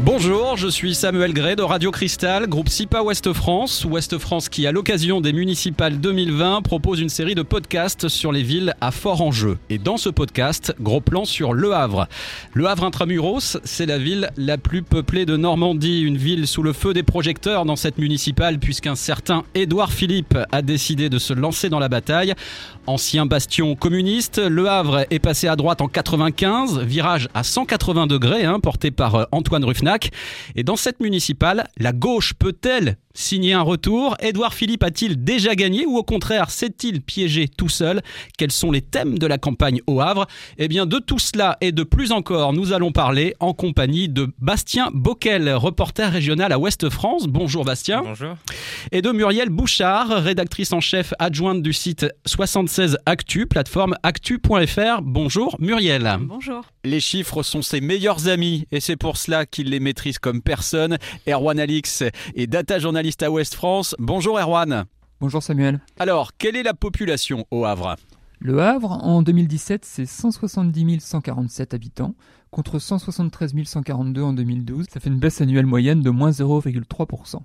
Bonjour, je suis Samuel Gray de Radio Cristal, groupe SIPA Ouest France. Ouest France qui, à l'occasion des municipales 2020, propose une série de podcasts sur les villes à fort enjeu. Et dans ce podcast, gros plan sur Le Havre. Le Havre Intramuros, c'est la ville la plus peuplée de Normandie, une ville sous le feu des projecteurs dans cette municipale, puisqu'un certain Édouard Philippe a décidé de se lancer dans la bataille. Ancien bastion communiste, Le Havre est passé à droite en 95, virage à 180 degrés, hein, porté par Antoine Ruffner et dans cette municipale, la gauche peut-elle signer un retour Édouard Philippe a-t-il déjà gagné ou au contraire s'est-il piégé tout seul? Quels sont les thèmes de la campagne au Havre? Eh bien de tout cela et de plus encore, nous allons parler en compagnie de Bastien Bocquel, reporter régional à Ouest France. Bonjour Bastien. Bonjour. Et de Muriel Bouchard, rédactrice en chef adjointe du site 76 Actu, plateforme actu.fr. Bonjour Muriel. Bonjour. Les chiffres sont ses meilleurs amis et c'est pour cela qu'il les maîtrise comme personne. Erwan Alix est data journaliste à Ouest France. Bonjour Erwan. Bonjour Samuel. Alors, quelle est la population au Havre? Le Havre, en 2017, c'est 170 147 habitants contre 173 142 en 2012. Ça fait une baisse annuelle moyenne de moins 0,3%.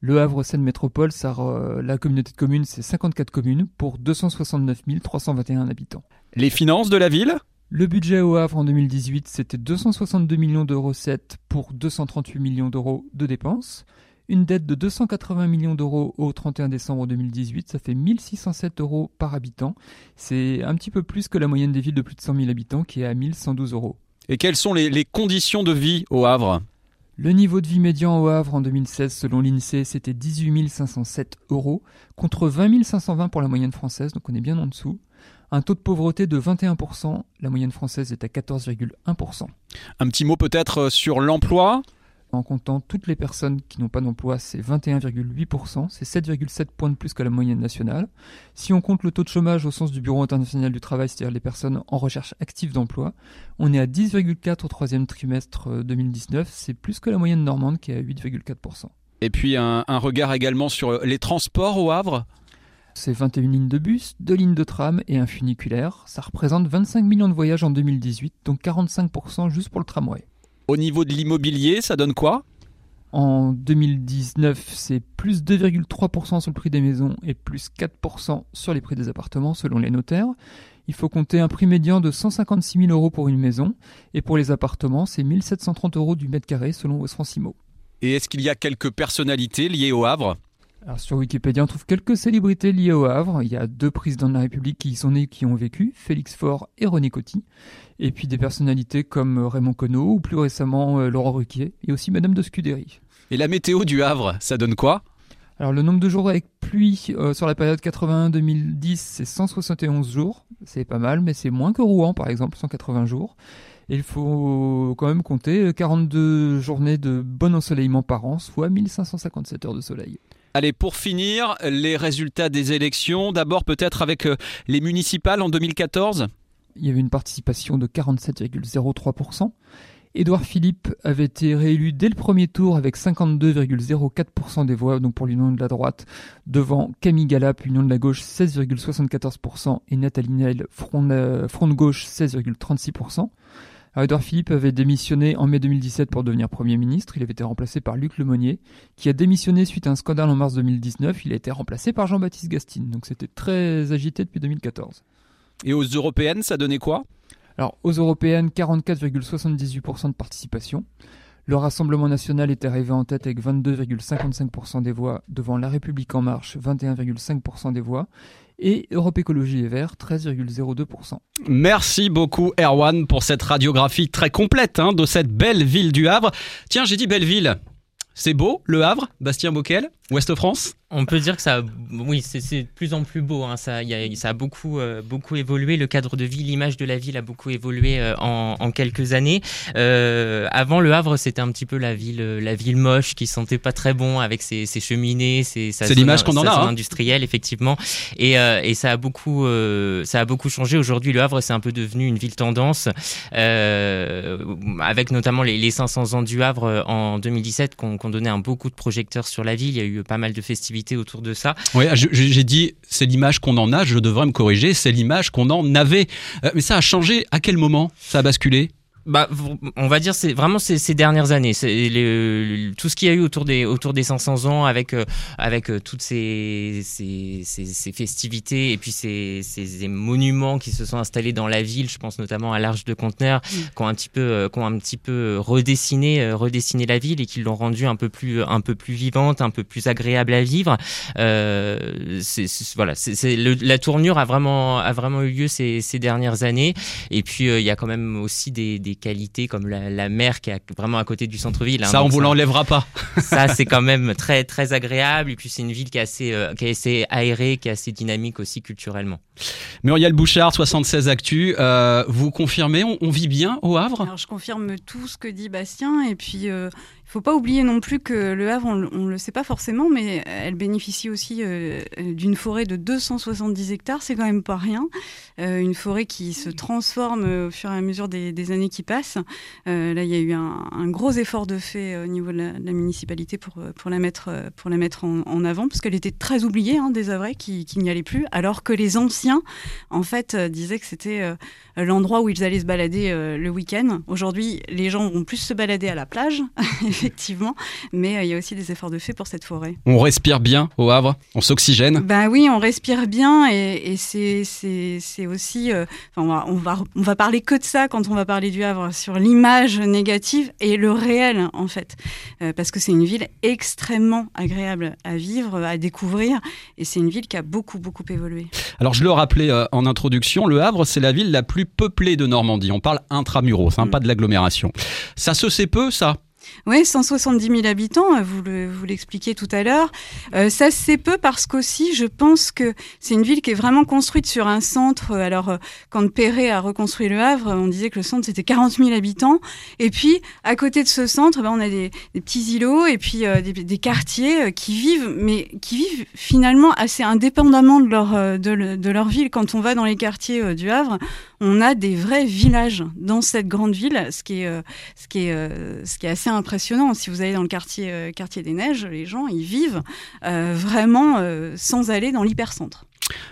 Le Havre Seine Métropole, ça, la communauté de communes, c'est 54 communes pour 269 321 habitants. Les finances de la ville? Le budget au Havre en 2018, c'était 262 millions de recettes pour 238 millions d'euros de dépenses. Une dette de 280 millions d'euros au 31 décembre 2018, ça fait 1607 euros par habitant. C'est un petit peu plus que la moyenne des villes de plus de 100 000 habitants qui est à 1112 euros. Et quelles sont les, les conditions de vie au Havre? Le niveau de vie médian au Havre en 2016, selon l'INSEE, c'était 18 507 euros, contre 20 520 pour la moyenne française, donc on est bien en dessous. Un taux de pauvreté de 21%, la moyenne française est à 14,1%. Un petit mot peut-être sur l'emploi? En comptant toutes les personnes qui n'ont pas d'emploi, c'est 21,8%, c'est 7,7 points de plus que la moyenne nationale. Si on compte le taux de chômage au sens du Bureau international du travail, c'est-à-dire les personnes en recherche active d'emploi, on est à 10,4 au troisième trimestre 2019, c'est plus que la moyenne normande qui est à 8,4%. Et puis un, un regard également sur les transports au Havre? C'est 21 lignes de bus, 2 lignes de tram et un funiculaire. Ça représente 25 millions de voyages en 2018, donc 45% juste pour le tramway. Au niveau de l'immobilier, ça donne quoi? En 2019, c'est plus 2,3% sur le prix des maisons et plus 4% sur les prix des appartements selon les notaires. Il faut compter un prix médian de 156 000 euros pour une maison et pour les appartements, c'est 1730 euros du mètre carré selon West Francimo. Et est-ce qu'il y a quelques personnalités liées au Havre? Alors sur Wikipédia, on trouve quelques célébrités liées au Havre. Il y a deux présidents de la République qui y sont nés, qui ont vécu, Félix Faure et René Coty. Et puis des personnalités comme Raymond Queneau ou plus récemment euh, Laurent Ruquier et aussi Madame de Scudéry. Et la météo du Havre, ça donne quoi? Alors le nombre de jours avec pluie euh, sur la période 81-2010, c'est 171 jours. C'est pas mal, mais c'est moins que Rouen par exemple, 180 jours. Et il faut quand même compter 42 journées de bon ensoleillement par an, soit 1557 heures de soleil. Allez, pour finir, les résultats des élections. D'abord, peut-être avec euh, les municipales en 2014 Il y avait une participation de 47,03%. Édouard Philippe avait été réélu dès le premier tour avec 52,04% des voix, donc pour l'Union de la droite, devant Camille Galap, Union de la gauche, 16,74% et Nathalie Nel, Front, euh, Front de gauche, 16,36%. Edouard Philippe avait démissionné en mai 2017 pour devenir Premier ministre. Il avait été remplacé par Luc Lemonnier, qui a démissionné suite à un scandale en mars 2019. Il a été remplacé par Jean-Baptiste Gastine. Donc c'était très agité depuis 2014. Et aux européennes, ça donnait quoi? Alors aux européennes, 44,78% de participation. Le Rassemblement national est arrivé en tête avec 22,55% des voix devant La République en marche, 21,5% des voix, et Europe Écologie et Verts, 13,02%. Merci beaucoup Erwan pour cette radiographie très complète hein, de cette belle ville du Havre. Tiens, j'ai dit belle ville. C'est beau, Le Havre, Bastien Bocquel, Ouest France on peut dire que ça, oui, c'est de plus en plus beau. Hein. Ça, y a, ça a beaucoup, euh, beaucoup évolué. Le cadre de vie, l'image de la ville a beaucoup évolué euh, en, quelques années. Euh, avant, Le Havre, c'était un petit peu la ville, la ville moche qui sentait pas très bon avec ses, cheminées, ses, c'est l'image qu'on en a, hein. industrielle effectivement. Et, et, ça a beaucoup, ça a beaucoup changé. Aujourd'hui, Le Havre, c'est un peu devenu une ville tendance, avec notamment les, les, 500 ans du Havre en 2017, qu'on qu donnait un beaucoup de projecteurs sur la ville. Il y a eu pas mal de festivités autour de ça. Oui, j'ai dit, c'est l'image qu'on en a, je devrais me corriger, c'est l'image qu'on en avait. Euh, mais ça a changé à quel moment Ça a basculé? Bah, on va dire c'est vraiment ces, ces, dernières années, c'est tout ce qu'il y a eu autour des autour des 500 ans avec euh, avec euh, toutes ces, ces, ces, festivités et puis ces, ces, monuments qui se sont installés dans la ville. Je pense notamment à l'Arche de Conteneur, mm. qui ont un petit peu euh, qui ont un petit peu redessiné redessiné la ville et qui l'ont rendue un peu plus un peu plus vivante, un peu plus agréable à vivre. Euh, c'est voilà, c'est la tournure a vraiment a vraiment eu lieu ces, ces dernières années. Et puis il y a quand même aussi des, des qualités comme la, mer qui est vraiment à côté du centre-ville. Hein, ça, on vous l'enlèvera pas. Ça, c'est quand même très très agréable. Et puis c'est une ville qui est assez euh, qui est assez aérée, qui est assez dynamique aussi culturellement. Muriel Bouchard, 76 Actu, euh, vous confirmez, on, vit bien au Havre? Alors je confirme tout ce que dit Bastien et puis euh, faut pas oublier non plus que Le Havre, on ne le sait pas forcément, mais elle bénéficie aussi euh, d'une forêt de 270 hectares, c'est quand même pas rien. Euh, une forêt qui se transforme au fur et à mesure des, années qui passent. Euh, là, il y a eu un, gros effort de fait au niveau de la, municipalité pour, pour la mettre, pour la mettre en, avant, parce qu'elle était très oubliée hein, des Havrais qui, qui n'y allaient plus, alors que les anciens, en fait, disaient que c'était l'endroit où ils allaient se balader le week-end. Aujourd'hui, les gens vont plus se balader à la plage, effectivement. Mais euh, il y a aussi des efforts de fait pour cette forêt. On respire bien au Havre On s'oxygène Ben oui, on respire bien et, c'est aussi. Euh, on, va, on, va, on va parler que de ça quand on va parler du Havre, sur l'image négative et le réel, en fait. Euh, parce que c'est une ville extrêmement agréable à vivre, à découvrir. Et c'est une ville qui a beaucoup, beaucoup évolué. Alors, je le rappelais en introduction, le Havre, c'est la ville la plus peuplée de Normandie. On parle intramuros, hein, mm. pas de l'agglomération. Ça se sait peu, ça? Oui, 170 000 habitants, euh, vous l'expliquiez tout à l'heure. Euh, ça, c'est peu parce qu'aussi, je pense que c'est une ville qui est vraiment construite sur un centre. Alors, euh, quand Perret a reconstruit Le Havre, on disait que le centre, c'était 40 000 habitants. Et puis, à côté de ce centre, ben, on a des, petits îlots et puis des, quartiers qui vivent, mais qui vivent finalement assez indépendamment de leur, de leur ville. Quand on va dans les quartiers du Havre, on a des vrais villages dans cette grande ville, ce qui ce qui est, ce qui est assez impressionnant. Si vous allez dans le quartier, euh, quartier des Neiges, les gens, ils vivent vraiment sans aller dans l'hypercentre.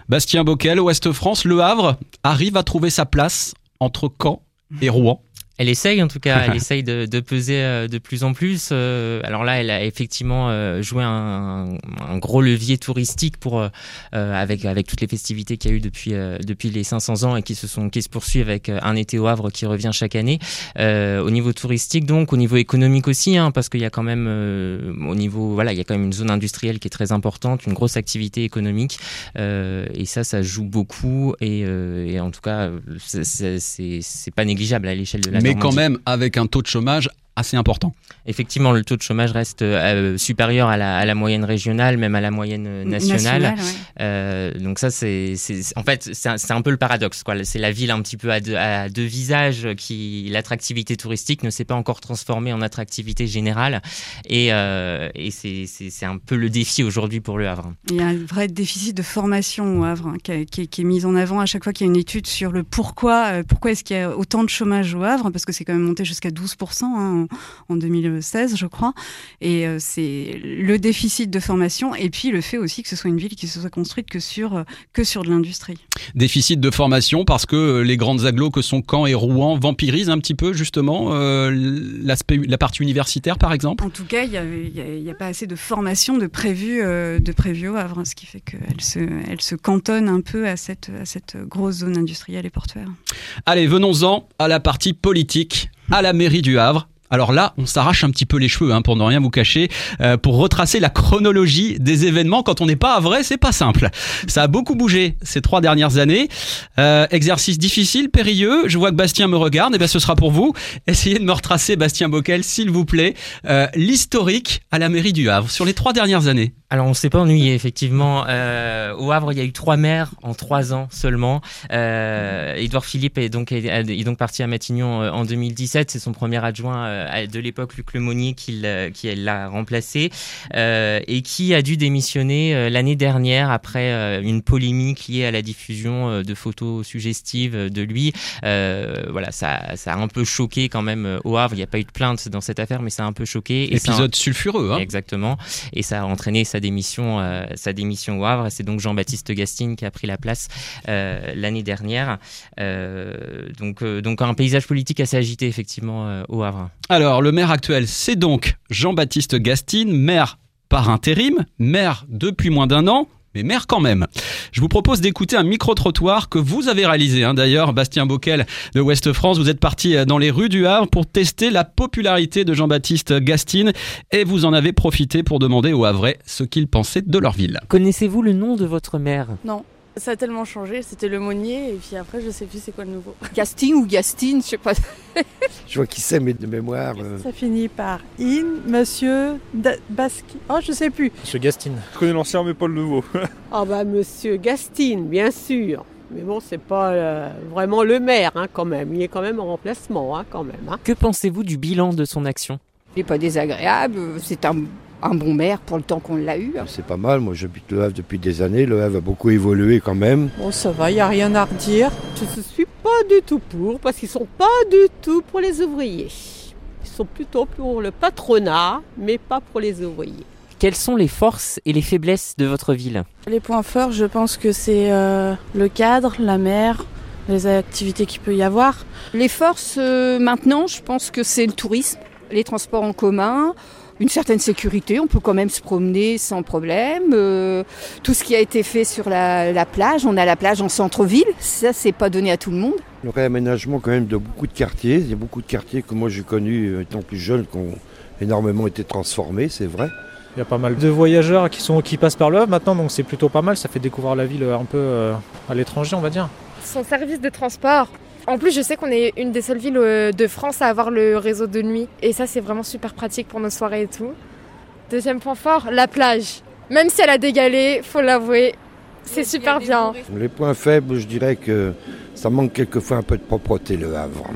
Bastien Bocquel, Ouest France, Le Havre arrive à trouver sa place entre Caen et Rouen elle essaye en tout cas, elle essaye de, de, peser euh, de plus en plus. Euh, alors là, elle a effectivement euh, joué un, un, gros levier touristique pour avec avec toutes les festivités qu'il y a eu depuis depuis les 500 ans et qui se sont qui se poursuivent avec un été au Havre qui revient chaque année. au niveau touristique, donc au niveau économique aussi, hein, parce qu'il y a quand même au niveau voilà, il y a quand même une zone industrielle qui est très importante, une grosse activité économique et ça, ça joue beaucoup et, et en tout cas, c'est pas négligeable à l'échelle de la mais quand même avec un taux de chômage assez important. Effectivement, le taux de chômage reste euh, supérieur à la, à la, moyenne régionale, même à la moyenne euh, nationale. euh, donc ça, c'est en fait c'est un, peu le paradoxe. C'est la ville un petit peu à deux, à deux visages qui l'attractivité touristique ne s'est pas encore transformée en attractivité générale, et, euh, et c'est un peu le défi aujourd'hui pour le Havre. Il y a un vrai déficit de formation au Havre hein, qui, qui, qui, est mis en avant à chaque fois qu'il y a une étude sur le pourquoi, euh, pourquoi est-ce qu'il y a autant de chômage au Havre, parce que c'est quand même monté jusqu'à 12% hein, en 2016, je crois. Et euh, c'est le déficit de formation et puis le fait aussi que ce soit une ville qui se soit construite que sur, euh, que sur de l'industrie. Déficit de formation parce que euh, les grandes agglos que sont Caen et Rouen vampirisent un petit peu justement l'aspect, la partie universitaire par exemple? En tout cas, il n'y a, a, pas assez de formation de prévu, de prévu au Havre, ce qui fait qu'elle se, elle se cantonne un peu à cette, à cette grosse zone industrielle et portuaire. Allez, venons-en à la partie politique, à la mairie du Havre. Alors là, on s'arrache un petit peu les cheveux, hein, pour ne rien vous cacher, euh, pour retracer la chronologie des événements. Quand on n'est pas à vrai, c'est pas simple. Ça a beaucoup bougé ces trois dernières années. Euh, exercice difficile, périlleux. Je vois que Bastien me regarde. Et eh bien, ce sera pour vous. Essayez de me retracer, Bastien Bockel, s'il vous plaît, euh, l'historique à la mairie du Havre sur les trois dernières années. Alors on s'est pas ennuyé effectivement. Euh, au Havre, il y a eu trois maires en trois ans seulement. Euh, Édouard Philippe est donc est, donc parti à Matignon euh, en 2017. C'est son premier adjoint euh, de l'époque, Luc Lemonnier, qui qui l'a remplacé et qui a dû démissionner l'année dernière après une polémique liée à la diffusion de photos suggestives de lui. voilà, ça, ça a un peu choqué quand même au Havre. Il n'y a pas eu de plainte dans cette affaire, mais ça a un peu choqué. Épisode sulfureux. Hein Exactement. Et ça a entraîné sa sa démission, démission au Havre. C'est donc Jean-Baptiste Gastine qui a pris la place l'année dernière. donc, donc un paysage politique assez agité effectivement au Havre. Alors le maire actuel, c'est donc Jean-Baptiste Gastine, maire par intérim, maire depuis moins d'un an, mais maire quand même. Je vous propose d'écouter un micro-trottoir que vous avez réalisé. Hein. D'ailleurs, Bastien Bockel de Ouest France, vous êtes parti euh, dans les rues du Havre pour tester la popularité de Jean-Baptiste Gastine et vous en avez profité pour demander aux Havrais ce qu'ils pensaient de leur ville. Connaissez-vous le nom de votre maire Non. Ça a tellement changé, c'était le Monnier, et puis après, je sais plus c'est quoi le nouveau. Gasting ou Gastine, je sais pas. je vois qui c'est, mais de mémoire. Euh. Ça finit par in, monsieur Basque. Oh, je sais plus. Monsieur Gastine. Je connais l'ancien, mais pas le nouveau. Ah, bah, monsieur Gastine, bien sûr. Mais bon, c'est pas euh, vraiment le maire, hein, quand même. Il est quand même en remplacement, hein, quand même. Hein. Que pensez-vous du bilan de son action? Il n'est pas désagréable. C'est un un bon maire pour le temps qu'on l'a eu. C'est pas mal, moi j'habite Le Havre depuis des années, Le Havre a beaucoup évolué quand même. Bon ça va, il n'y a rien à redire. Je ne suis pas du tout pour, parce qu'ils sont pas du tout pour les ouvriers. Ils sont plutôt pour le patronat, mais pas pour les ouvriers. Quelles sont les forces et les faiblesses de votre ville? Les points forts, je pense que c'est euh, le cadre, la mer, les activités qu'il peut y avoir. Les forces, euh, maintenant, je pense que c'est le tourisme, les transports en commun, une certaine sécurité. On peut quand même se promener sans problème. Euh, tout ce qui a été fait sur la, plage, on a la plage en centre-ville. Ça, c'est pas donné à tout le monde. Le réaménagement quand même de beaucoup de quartiers. Il y a beaucoup de quartiers que moi j'ai connus euh, étant plus jeune qui ont énormément été transformés, c'est vrai. Il y a pas mal de voyageurs qui, sont, qui passent par là maintenant, donc c'est plutôt pas mal. Ça fait découvrir la ville un peu euh, à l'étranger, on va dire. Son service de transport, en plus, je sais qu'on est une des seules villes euh, de France à avoir le réseau de nuit. Et ça, c'est vraiment super pratique pour nos soirées et tout. Deuxième point fort, la plage. Même si elle a dégalé, faut l'avouer, c'est super bien. Les points faibles, je dirais que ça manque quelquefois un peu de propreté, le Havre.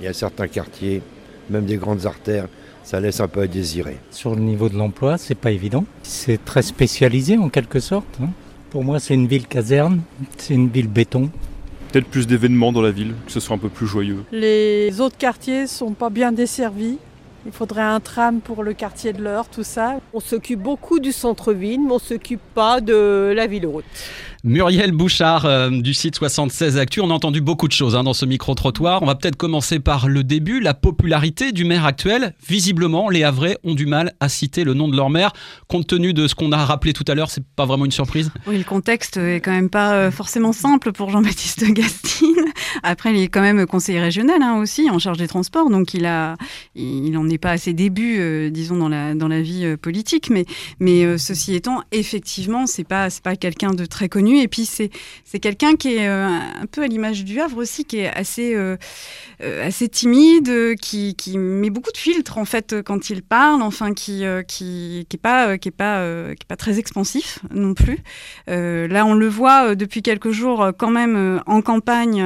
Il y a certains quartiers, même des grandes artères, ça laisse un peu à désirer. Sur le niveau de l'emploi, c'est pas évident. C'est très spécialisé en quelque sorte. Hein. Pour moi, c'est une ville caserne, c'est une ville béton peut-être plus d'événements dans la ville, que ce soit un peu plus joyeux. Les autres quartiers sont pas bien desservis. Il faudrait un tram pour le quartier de l'Eure, tout ça. On s'occupe beaucoup du centre-ville, mais on s'occupe pas de la ville haute. Muriel Bouchard euh, du site 76 Actu. On a entendu beaucoup de choses hein, dans ce micro-trottoir. On va peut-être commencer par le début, la popularité du maire actuel. Visiblement, les Havrais ont du mal à citer le nom de leur maire. Compte tenu de ce qu'on a rappelé tout à l'heure, c'est pas vraiment une surprise Oui, le contexte est quand même pas euh, forcément simple pour Jean-Baptiste Gastine. Après, il est quand même conseiller régional hein, aussi, en charge des transports, donc il a, il n'en est pas à ses débuts, euh, disons, dans la, dans la vie politique. Mais, mais ceci étant, effectivement, c'est pas, pas quelqu'un de très connu et puis c'est quelqu'un qui est euh, un peu à l'image du Havre aussi, qui est assez euh, euh, timide, qui, met beaucoup de filtres en fait quand il parle, enfin qui qui qui est pas qui est pas qui est pas très expansif non plus. là, on le voit depuis quelques jours quand même en campagne,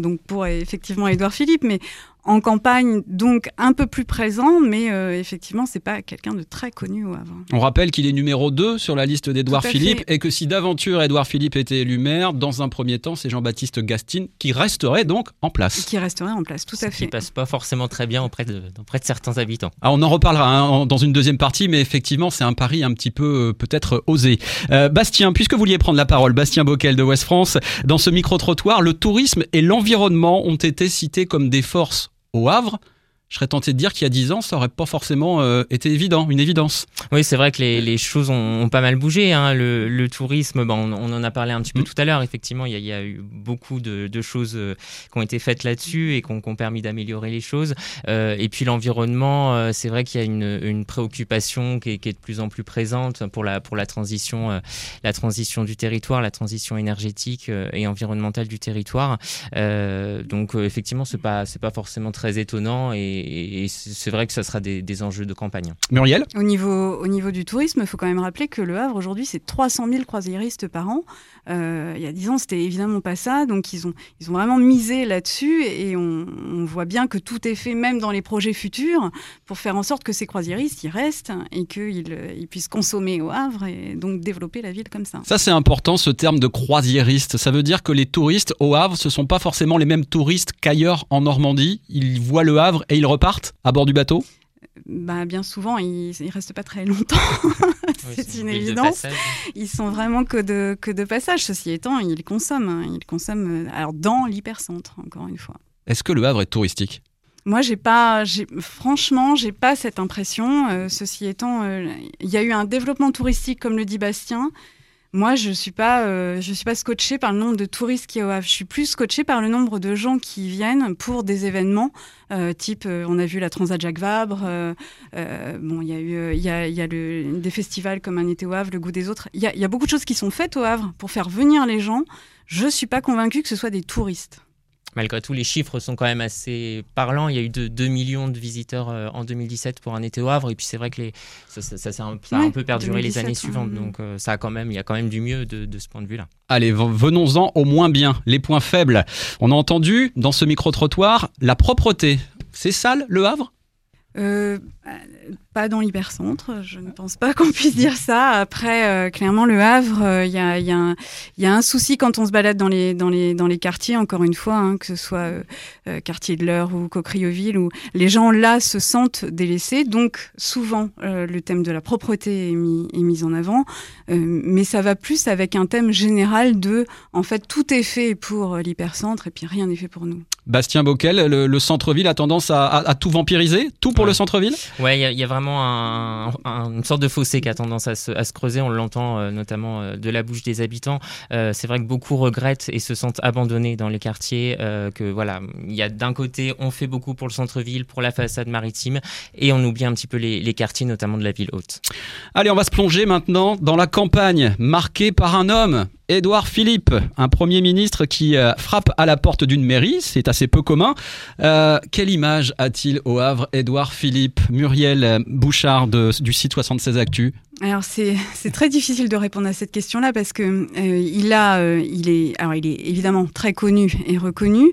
donc pour effectivement Édouard Philippe, mais en campagne, donc un peu plus présent, mais euh, effectivement, c'est pas quelqu'un de très connu au Havre. On rappelle qu'il est numéro 2 sur la liste d'Edouard Philippe et que si d'aventure Édouard Philippe était élu maire, dans un premier temps, c'est Jean-Baptiste Gastine qui resterait donc en place. Qui resterait en place, tout à fait. Qui passe pas forcément très bien auprès de, auprès de certains habitants. Ah, on en reparlera hein, dans une deuxième partie, mais effectivement, c'est un pari un petit peu euh, peut-être osé. Euh, Bastien, puisque vous vouliez prendre la parole, Bastien Bockel de Ouest France, dans ce micro-trottoir, le tourisme et l'environnement ont été cités comme des forces au Havre je serais tenté de dire qu'il y a 10 ans, ça aurait pas forcément euh, été évident, une évidence. Oui, c'est vrai que les, choses ont, pas mal bougé. Hein. Le, tourisme, on, en a parlé un petit peu mm. tout à l'heure. Effectivement, il y, a, eu beaucoup de, choses euh, qui ont été faites là-dessus et qui ont, permis d'améliorer les choses. Euh, et puis l'environnement, c'est vrai qu'il y a une, préoccupation qui est, de plus en plus présente pour la, pour la, transition, la transition du territoire, la transition énergétique et environnementale du territoire. donc effectivement, c'est pas, c'est pas forcément très étonnant et et, c'est vrai que ça sera des, enjeux de campagne. Muriel? Au niveau, au niveau du tourisme, il faut quand même rappeler que Le Havre, aujourd'hui, c'est 300 000 croisiéristes par an. Euh, il y a 10 ans, c'était évidemment pas ça. Donc, ils ont, ils ont vraiment misé là-dessus et on, voit bien que tout est fait, même dans les projets futurs, pour faire en sorte que ces croisiéristes, ils restent et qu'ils ils puissent consommer au Havre et donc développer la ville comme ça. Ça, c'est important, ce terme de croisiériste. Ça veut dire que les touristes au Havre, ce sont pas forcément les mêmes touristes qu'ailleurs en Normandie. Ils voient le Havre et ils repartent à bord du bateau? Bah, bien souvent, ils ne restent pas très longtemps. c'est une évidence. Ils sont vraiment que de, que de passage. Ceci étant, ils consomment. Hein. Ils consomment alors, dans l'hypercentre, encore une fois. Est-ce que le Havre est touristique? Moi, j'ai pas, franchement, j'ai pas cette impression. Euh, ceci étant, euh, il y a eu un développement touristique, comme le dit Bastien. Moi, je suis euh, suis pas scotché par le nombre de touristes qui y a Je suis plus scotché par le nombre de gens qui viennent pour des événements, type, on a vu la Transat Jacques Vabre. bon, il y a eu, y a, y a des festivals comme un au Havre, le goût des autres. Il y a, beaucoup de choses qui sont faites au Havre pour faire venir les gens. Je suis pas convaincue que ce soit des touristes malgré tout, les chiffres sont quand même assez parlants. Il y a eu de 2 millions de visiteurs euh, en 2017 pour un été au Havre. Et puis c'est vrai que les, ça, ça, a un, peu perduré les années suivantes. Donc euh, ça a quand même, il y a quand même du mieux de, de ce point de vue-là. Allez, venons-en au moins bien, les points faibles. On a entendu dans ce micro-trottoir la propreté. C'est sale le Havre? Euh, pas dans l'hypercentre, je ne pense pas qu'on puisse dire ça. Après, euh, clairement, le Havre, il euh, y, a, y, a y, a, un souci quand on se balade dans les, dans les, dans les quartiers, encore une fois, hein, que ce soit euh, quartier de l'Eure ou Cocrioville, où les gens là se sentent délaissés. Donc, souvent, le thème de la propreté est mis, est mis en avant. mais ça va plus avec un thème général de, en fait, tout est fait pour l'hypercentre et puis rien n'est fait pour nous. Bastien Bockel, le, centre-ville a tendance à, à, tout vampiriser, tout pour le centre-ville? Ouais, il y, y, a vraiment une sorte de fossé qui a tendance à se, creuser. On l'entend euh, notamment euh, de la bouche des habitants. Euh, c'est vrai que beaucoup regrettent et se sentent abandonnés dans les quartiers. que voilà, il y a d'un côté, on fait beaucoup pour le centre-ville, pour la façade maritime, et on oublie un petit peu les quartiers, notamment de la ville haute. Allez, on va se plonger maintenant dans la campagne marquée par un homme Édouard Philippe, un Premier ministre qui euh, frappe à la porte d'une mairie, c'est assez peu commun. Euh, quelle image a-t-il au Havre, Édouard Philippe, Muriel Bouchard du site 76 Actu? Alors c'est très difficile de répondre à cette question-là parce que euh, il a euh, il est alors il est évidemment très connu et reconnu.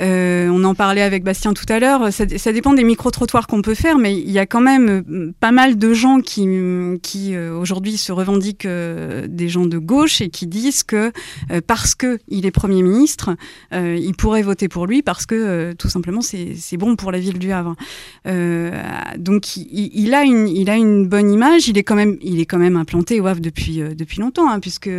Euh, on en parlait avec Bastien tout à l'heure. Ça, ça, dépend des micro trottoirs qu'on peut faire, mais il y a quand même euh, pas mal de gens qui qui euh, aujourd'hui se revendiquent des gens de gauche et qui disent que parce que il est premier ministre, il pourrait voter pour lui parce que tout simplement c'est bon pour la ville du Havre. donc il, il, a une il a une bonne image. Il est quand même il est quand même implanté au Havre depuis, euh, depuis longtemps, hein, puisque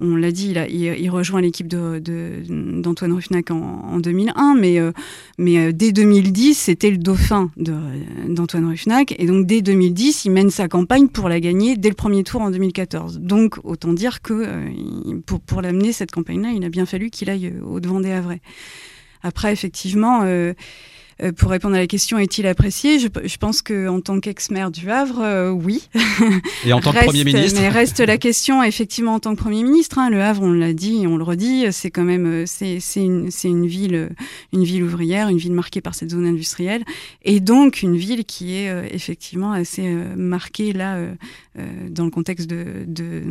on l'a dit, il, rejoint l'équipe d'Antoine de, Ruffnac en, 2001, mais, euh, mais euh, dès 2010, c'était le dauphin d'Antoine Ruffnac, et donc dès 2010, il mène sa campagne pour la gagner dès le premier tour en 2014. Donc autant dire que pour, pour l'amener cette campagne-là, il a bien fallu qu'il aille au devant des Havrais. Après, effectivement. Euh, pour répondre à la question, est-il apprécié? Je, je, pense qu'en tant qu'ex-maire du Havre, euh, oui. Et en tant que Premier ministre Mais reste la question, effectivement, en tant que Premier ministre. Hein, le Havre, on l'a dit on le redit, c'est quand même euh, c'est une, une, ville, une ville ouvrière, une ville marquée par cette zone industrielle, et donc une ville qui est effectivement assez marquée là dans le contexte de, de,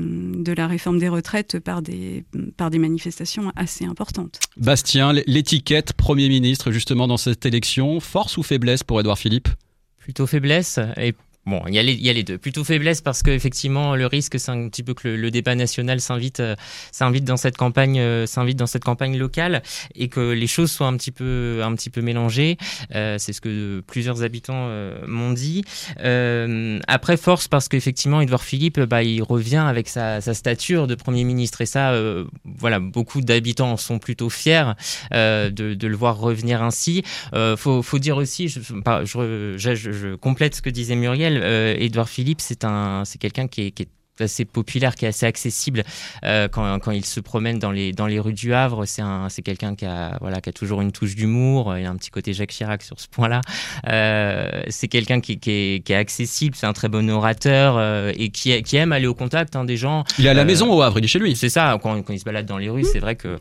de, la réforme des retraites par des, par des manifestations assez importantes. Bastien, l'étiquette Premier ministre, justement, dans cette élection, force ou faiblesse pour Edouard Philippe? Plutôt faiblesse. Et Bon, il y, a les, il y a les deux. Plutôt faiblesse parce que effectivement le risque c'est un petit peu que le, débat national s'invite euh, s'invite dans cette campagne euh, s'invite dans cette campagne locale et que les choses soient un petit peu un petit peu mélangées. Euh, c'est ce que plusieurs habitants m'ont dit. après force parce qu'effectivement Edouard Philippe bah, il revient avec sa, sa, stature de premier ministre et ça voilà beaucoup d'habitants sont plutôt fiers de, de, le voir revenir ainsi. faut, faut dire aussi je, je, je complète ce que disait Muriel Edouard euh, Philippe, c'est un, c'est quelqu'un qui est, assez populaire, qui est assez accessible euh, quand, quand, il se promène dans les, dans les rues du Havre. C'est, un, c'est quelqu'un qui a, voilà, qui a toujours une touche d'humour. Il a un petit côté Jacques Chirac sur ce point-là. Euh, c'est quelqu'un qui, qui, est, qui, est, accessible, c'est un très bon orateur et qui, qui aime aller au contact hein, des gens. Il est à la maison au Havre, il est chez lui. C'est ça, quand, quand il se balade dans les rues, c'est vrai que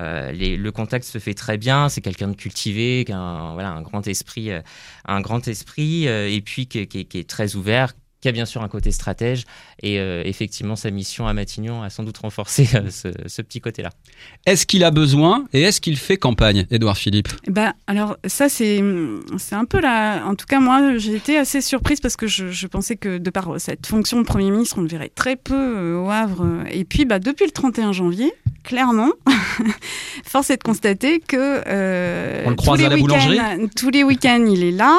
euh, le contact se fait très bien. C'est quelqu'un de cultivé, qui a un, voilà, un grand esprit, euh, un grand esprit, euh, et puis qui, est très ouvert, qui a bien sûr un côté stratège. Et effectivement, sa mission à Matignon a sans doute renforcé ce, petit côté-là. Est-ce qu'il a besoin et est-ce qu'il fait campagne, Édouard Philippe? Bah, Alors, ça, c'est un peu là. En tout cas, moi, j'ai été assez surprise parce que je, je, pensais que de par cette fonction de Premier ministre, on le verrait très peu au Havre. Et puis, bah, depuis le 31 janvier, clairement, force est de constater que euh, On le tous croise les à la week-ends- boulangerie tous les week-ends, il est là.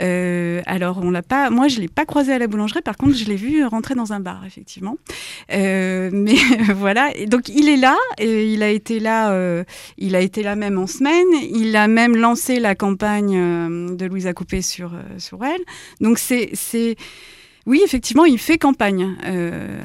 Euh, alors, on l'a pas. Moi, je l'ai pas croisé à la boulangerie. Par contre, je l'ai vu rentrer dans un bar, effectivement. Euh, mais voilà. Donc, il est là. Et il a été là. euh, il a été là même en semaine. Il a même lancé la campagne euh, de Louisa Coupé sur euh, sur elle. Donc, c'est c'est oui, effectivement, il fait campagne.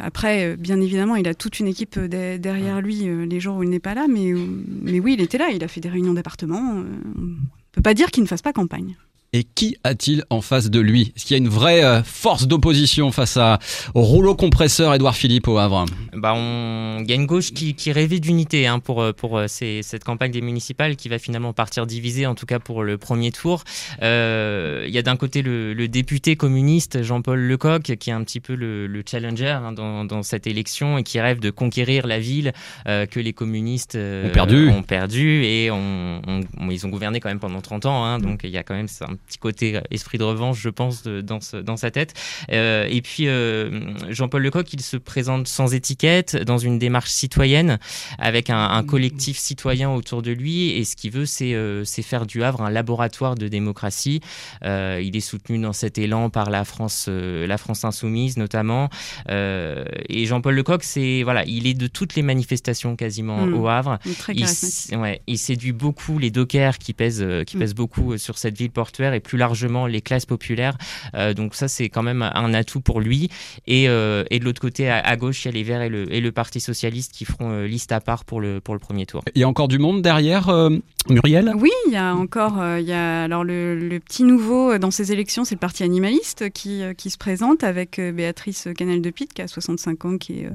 Après, bien évidemment, il a toute une équipe de- derrière lui les jours où il n'est pas là, mais, mais oui, il était là. Il a fait des réunions d'appartement. on ne peut pas dire qu'il ne fasse pas campagne. Et qui a-t-il en face de lui? Est-ce qu'il y a une vraie euh, force d'opposition face à, au rouleau compresseur Édouard Philippe au Havre Bah, on... Il y a une gauche qui, qui rêvait d'unité hein, pour, euh, pour euh, ces- cette campagne des municipales qui va finalement partir divisée, en tout cas pour le premier tour. Euh, il y a d'un côté le, le député communiste Jean-Paul Lecoq qui est un petit peu le, le challenger hein, dans, dans cette élection et qui rêve de conquérir la ville euh, que les communistes euh, Ont perdu. ont perdu et on- on- on- ils ont gouverné quand même pendant 30 ans. hein, donc il y a quand même un petit côté euh, esprit de revanche, je pense, de- dans, ce- dans sa tête. Euh, et puis euh, Jean-Paul Lecoq, il se présente sans étiquette, dans une démarche citoyenne, avec un, un collectif citoyen autour de lui. Et ce qu'il veut, c'est faire du Havre un laboratoire de démocratie. Il est soutenu dans cet élan par la France, la France insoumise notamment. Et Jean-Paul Lecoq, c'est voilà, il est de toutes les manifestations quasiment Mm. au Havre. Il est très Il charismatique. s- ouais, il séduit beaucoup les dockers qui pèsent, qui Mm. pèsent beaucoup sur cette ville portuaire et plus largement les classes populaires. Euh, donc ça, c'est quand même un atout pour lui. Et, euh, et de l'autre côté, à, à gauche, il y a les Verts et le, et le Parti socialiste qui feront euh, liste à part pour le, pour le premier tour. Il y a encore du monde derrière euh, Muriel? Oui, il y a encore, euh, il y a alors le, le petit nouveau dans ces élections, c'est le parti animaliste qui, euh, qui se présente avec euh, Béatrice Canel de Pitte qui a 65 ans, qui est euh,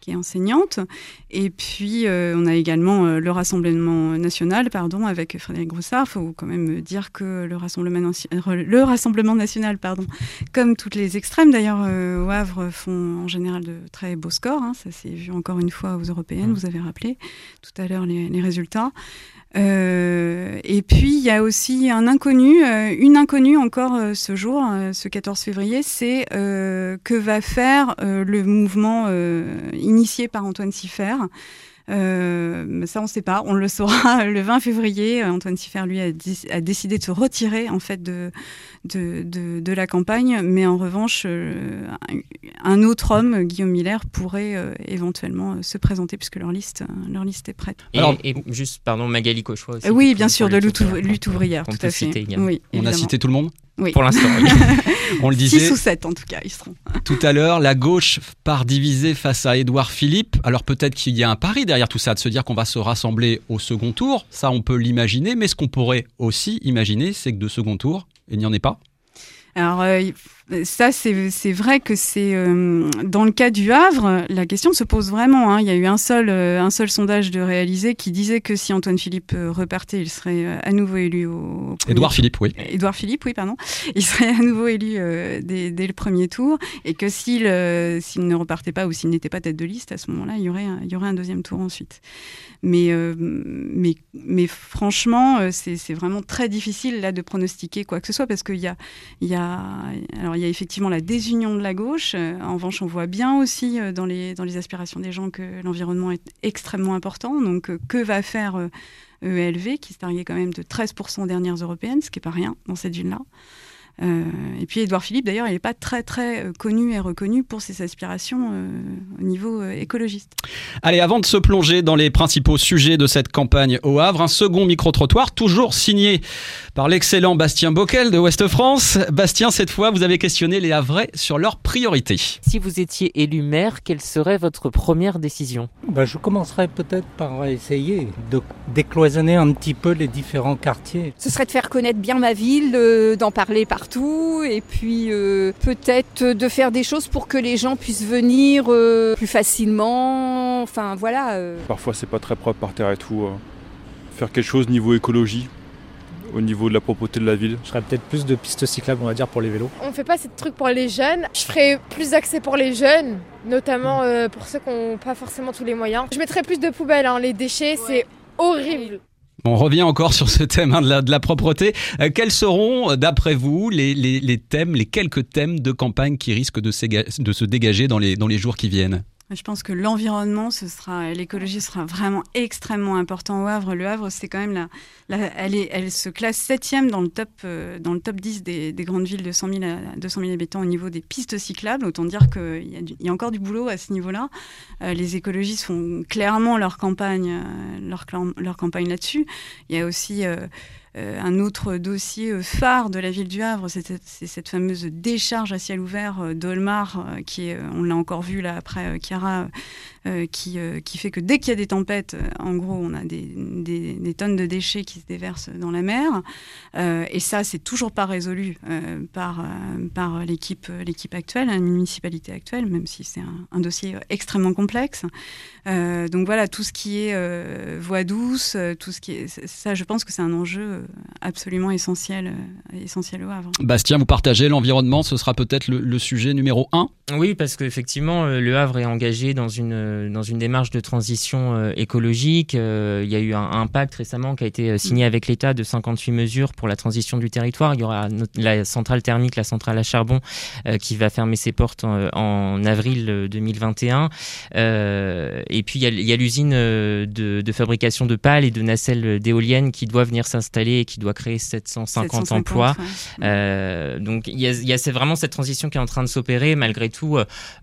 qui est enseignante. Et puis, euh, on a également euh, le Rassemblement national, pardon, avec Frédéric Groussard. Il faut quand même dire que le Rassemblement, euh, le Rassemblement national, pardon, comme toutes les extrêmes d'ailleurs euh, au Havre, font en général de très beaux scores. hein. Ça s'est vu encore une fois aux européennes, vous avez rappelé tout à l'heure les, les résultats. Euh, et puis il y a aussi un inconnu, euh, une inconnue encore euh, ce jour, ce 14 février, c'est que va faire le mouvement initié par Antoine Siffer. Euh, ça, on ne sait pas. On le saura le 20 février. Euh, Antoine Siffer, lui, a, a décidé de se retirer en fait de, de, de, de la campagne. Mais en revanche, euh, un- autre homme, Guillaume Miller, pourrait euh, éventuellement euh, se présenter puisque leur liste, leur liste est prête. Et, et juste, pardon, Magali Cauchois aussi. Oui, bien sûr, de lutte lutte, ouvrière. tout à fait. Oui, On a cité tout le monde Oui. Pour l'instant, oui. On le disait. 6 ou 7 en tout cas, ils seront. Tout à l'heure, la gauche part divisée face à Édouard Philippe. Alors peut-être qu'il y a un pari derrière tout ça, de se dire qu'on va se rassembler au second tour. Ça, on peut l'imaginer. Mais ce qu'on pourrait aussi imaginer, c'est que de second tour, il n'y en ait pas. Euh, ça, c'est vrai que c'est euh, dans le cas du Havre, la question se pose vraiment. hein. Il y a eu un seul euh, un seul sondage de réalisé qui disait que si Antoine Philippe euh, repartait, il serait à nouveau élu au. Édouard. Philippe, oui. Édouard Philippe, oui, pardon. Il serait à nouveau élu euh, dès, dès le premier tour et que s'il ne repartait pas ou s'il n'était pas tête de liste, à ce moment-là, il y aurait un, il y aurait un deuxième tour ensuite. Mais, mais, mais franchement, c'est c'est vraiment très difficile là de pronostiquer quoi que ce soit parce qu'il y a, il y, a, alors, il y a effectivement la désunion de la gauche. Euh, En revanche, on voit bien aussi euh, dans les, aspirations des gens que l'environnement est extrêmement important. Donc, euh, que va faire ELV, qui se targuait quand même de 13% aux dernières européennes, ce qui n'est pas rien dans cette ville-là et puis Édouard Philippe, d'ailleurs, il n'est pas très très euh, connu et reconnu pour ses aspirations euh, au niveau euh, écologiste. Allez, avant de se plonger dans les principaux sujets de cette campagne au Havre, un second micro-trottoir, toujours signé par l'excellent Bastien Bockel de Ouest France. Bastien, cette fois, vous avez questionné les Havrais sur leurs priorités. Si vous étiez élu maire, quelle serait votre première décision? Bah, je commencerai peut-être par essayer de décloisonner un petit peu les différents quartiers. Ce serait de faire connaître bien ma ville, euh, d'en parler partout, et puis euh, peut-être de faire des choses pour que les gens puissent venir euh, plus facilement. Enfin voilà. euh. Parfois, c'est pas très propre par terre et tout. euh. Faire quelque chose niveau écologie, au niveau de la propreté de la ville. Je ferais peut-être plus de pistes cyclables, on va dire, pour les vélos. On fait pas ces trucs pour les jeunes. Je ferais plus d'accès pour les jeunes, notamment euh, pour ceux qui n'ont pas forcément tous les moyens. Je mettrais plus de poubelles. hein. Les déchets, c'est horrible. On revient encore sur ce thème hein, de, la, propreté. Euh, quels seront, euh, d'après vous, les, thèmes, les quelques thèmes de campagne qui risquent de, se dégager dans les jours qui viennent? Je pense que l'environnement, ce sera, l'écologie sera vraiment extrêmement important au Havre. Le Havre, c'est quand même la, elle, est, elle se classe septième dans le top, euh, dans le top 10 des, des, grandes villes de 100 000 à 200 000 habitants au niveau des pistes cyclables. Autant dire qu'il y, a encore du boulot à ce niveau-là. Euh, les écologistes font clairement leur campagne, euh, leur, leur campagne là-dessus. Il y a aussi un autre dossier euh, phare de la ville du Havre, c'est cette fameuse décharge à ciel ouvert euh, d'Olmar, qui on l'a encore vu là après Chiara, qui, fait que dès qu'il y a des tempêtes, en gros, on a des, tonnes de déchets qui se déversent dans la mer. et ça, c'est toujours pas résolu par, l'équipe actuelle, la municipalité actuelle, même si c'est un, dossier extrêmement complexe. Donc voilà, tout ce qui est voie douce, tout ce qui est, ça, je pense que c'est un enjeu absolument essentiel, euh, essentiel au Havre. Bastien, vous partagez l'environnement, ce sera peut-être le, le, sujet numéro un Oui, parce qu'effectivement, euh, le Havre est engagé dans une, euh, dans une démarche de transition écologique. Il y a eu un, un pacte récemment qui a été signé avec l'État de 58 mesures pour la transition du territoire. Il y aura la centrale thermique, la centrale à charbon, qui va fermer ses portes en, en avril 2021. et puis, il y a, a l'usine de, de, fabrication de pales et de nacelles d'éoliennes qui doit venir s'installer et qui doit créer 750, 750 emplois. Ouais. Euh, donc il y a, y a vraiment cette transition qui est en train de s'opérer. Malgré tout,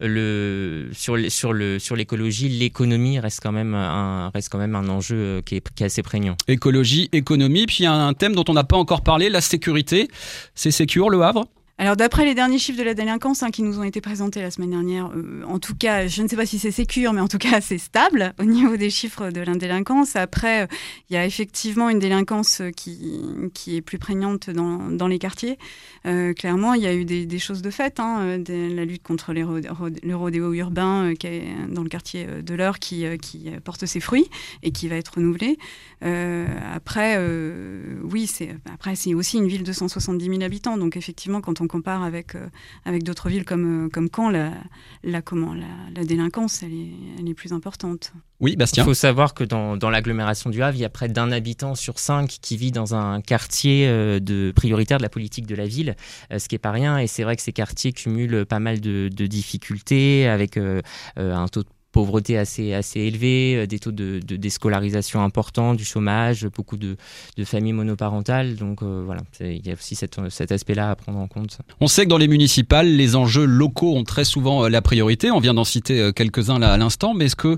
euh, sur, l'écologie, l'économie reste quand même un, reste quand même un enjeu euh, qui est, qui est assez prégnant. Écologie, économie, puis il y a un thème dont on n'a pas encore parlé, la sécurité. C'est Sécure le Havre? Alors d'après les derniers chiffres de la délinquance hein, qui nous ont été présentés la semaine dernière, euh, en tout cas, je ne sais pas si c'est sécure, mais en tout cas c'est stable au niveau des chiffres de la délinquance. Après, euh, il y a effectivement une délinquance qui, qui est plus prégnante dans, dans les quartiers. Euh, clairement, il y a eu des, choses de fait. Hein, de, la lutte contre les le rodéo urbain dans le quartier de l'Eure qui, qui porte ses fruits et qui va être renouvelé. après, oui, c'est c'est aussi une ville de 170 000 habitants, donc effectivement, quand on compare avec, euh, avec d'autres villes comme, comme Caen, la, la, comment, la, la délinquance, elle est, elle est, plus importante. Oui, Bastien. Il faut savoir que dans, dans l'agglomération du Havre, il y a près d'un habitant sur cinq qui vit dans un quartier euh, de prioritaire de la politique de la ville, euh, ce qui n'est pas rien. Et c'est vrai que ces quartiers cumulent pas mal de, de difficultés avec euh, un taux de pauvreté assez, assez élevée, des taux de, de déscolarisation importants, du chômage, beaucoup de, de familles monoparentales. Donc euh, voilà, il y a aussi cette, cet aspect-là à prendre en compte. On sait que dans les municipales, les enjeux locaux ont très souvent la priorité. On vient d'en citer quelques-uns là à l'instant, mais est-ce que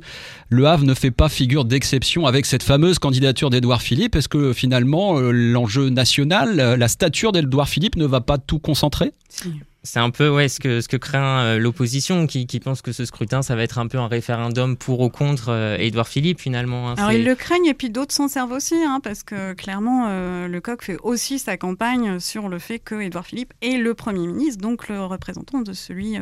le Havre ne fait pas figure d'exception avec cette fameuse candidature d'Edouard Philippe? Est-ce que finalement l'enjeu national, la stature d'Edouard Philippe ne va pas tout concentrer? Si. C'est un peu ouais, ce, que, ce que craint euh, l'opposition qui, qui, pense que ce scrutin, ça va être un peu un référendum pour ou contre euh, Édouard Philippe finalement. Hein, Alors ils le craignent et puis d'autres s'en servent aussi, hein, parce que clairement, euh, le coq fait aussi sa campagne sur le fait que Édouard Philippe est le Premier ministre, donc le représentant de celui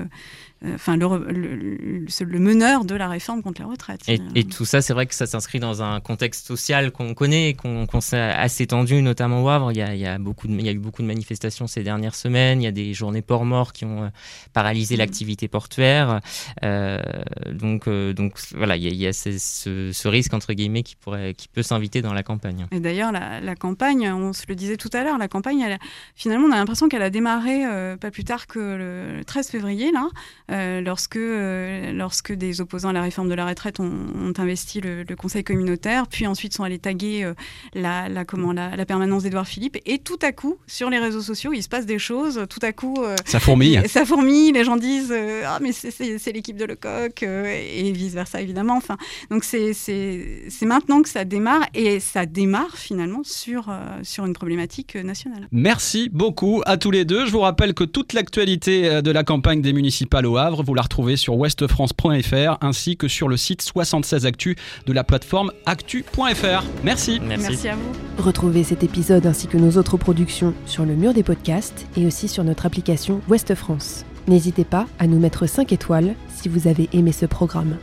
enfin le, le, le, le, meneur de la réforme contre la retraite. Et, et tout ça, c'est vrai que ça s'inscrit dans un contexte social qu'on connaît, qu'on qu sait assez tendu, notamment au Havre. Il y, a, il, y a beaucoup de, il y a eu beaucoup de manifestations ces dernières semaines. Il y a des journées port morts qui ont paralysé mmh. l'activité portuaire. Euh, donc, euh, donc voilà, il y a, il y a ce, ce, ce, risque entre guillemets qui pourrait, qui peut s'inviter dans la campagne. Et d'ailleurs, la, la, campagne, on se le disait tout à l'heure, la campagne, elle, finalement, on a l'impression qu'elle a démarré euh, pas plus tard que le 13 février là. Euh, lorsque, euh, lorsque des opposants à la réforme de la retraite ont, ont investi le, le, conseil communautaire, puis ensuite sont allés taguer euh, la, la, comment, la, la permanence d'Edouard Philippe. Et tout à coup, sur les réseaux sociaux, il se passe des choses. Tout à coup, ça fourmille. Ça fourmille. Les gens disent Ah, mais c'est l'équipe de Lecoq, et vice-versa, évidemment. Enfin, donc, c'est maintenant que ça démarre, et ça démarre finalement sur, sur une problématique nationale. Merci beaucoup à tous les deux. Je vous rappelle que toute l'actualité de la campagne des municipales au Havre, vous la retrouvez sur westfrance.fr ainsi que sur le site 76 Actu de la plateforme actu.fr. Merci. Merci. Merci à vous. Retrouvez cet épisode ainsi que nos autres productions sur le mur des podcasts et aussi sur notre application Ouest France. N'hésitez pas à nous mettre 5 étoiles si vous avez aimé ce programme.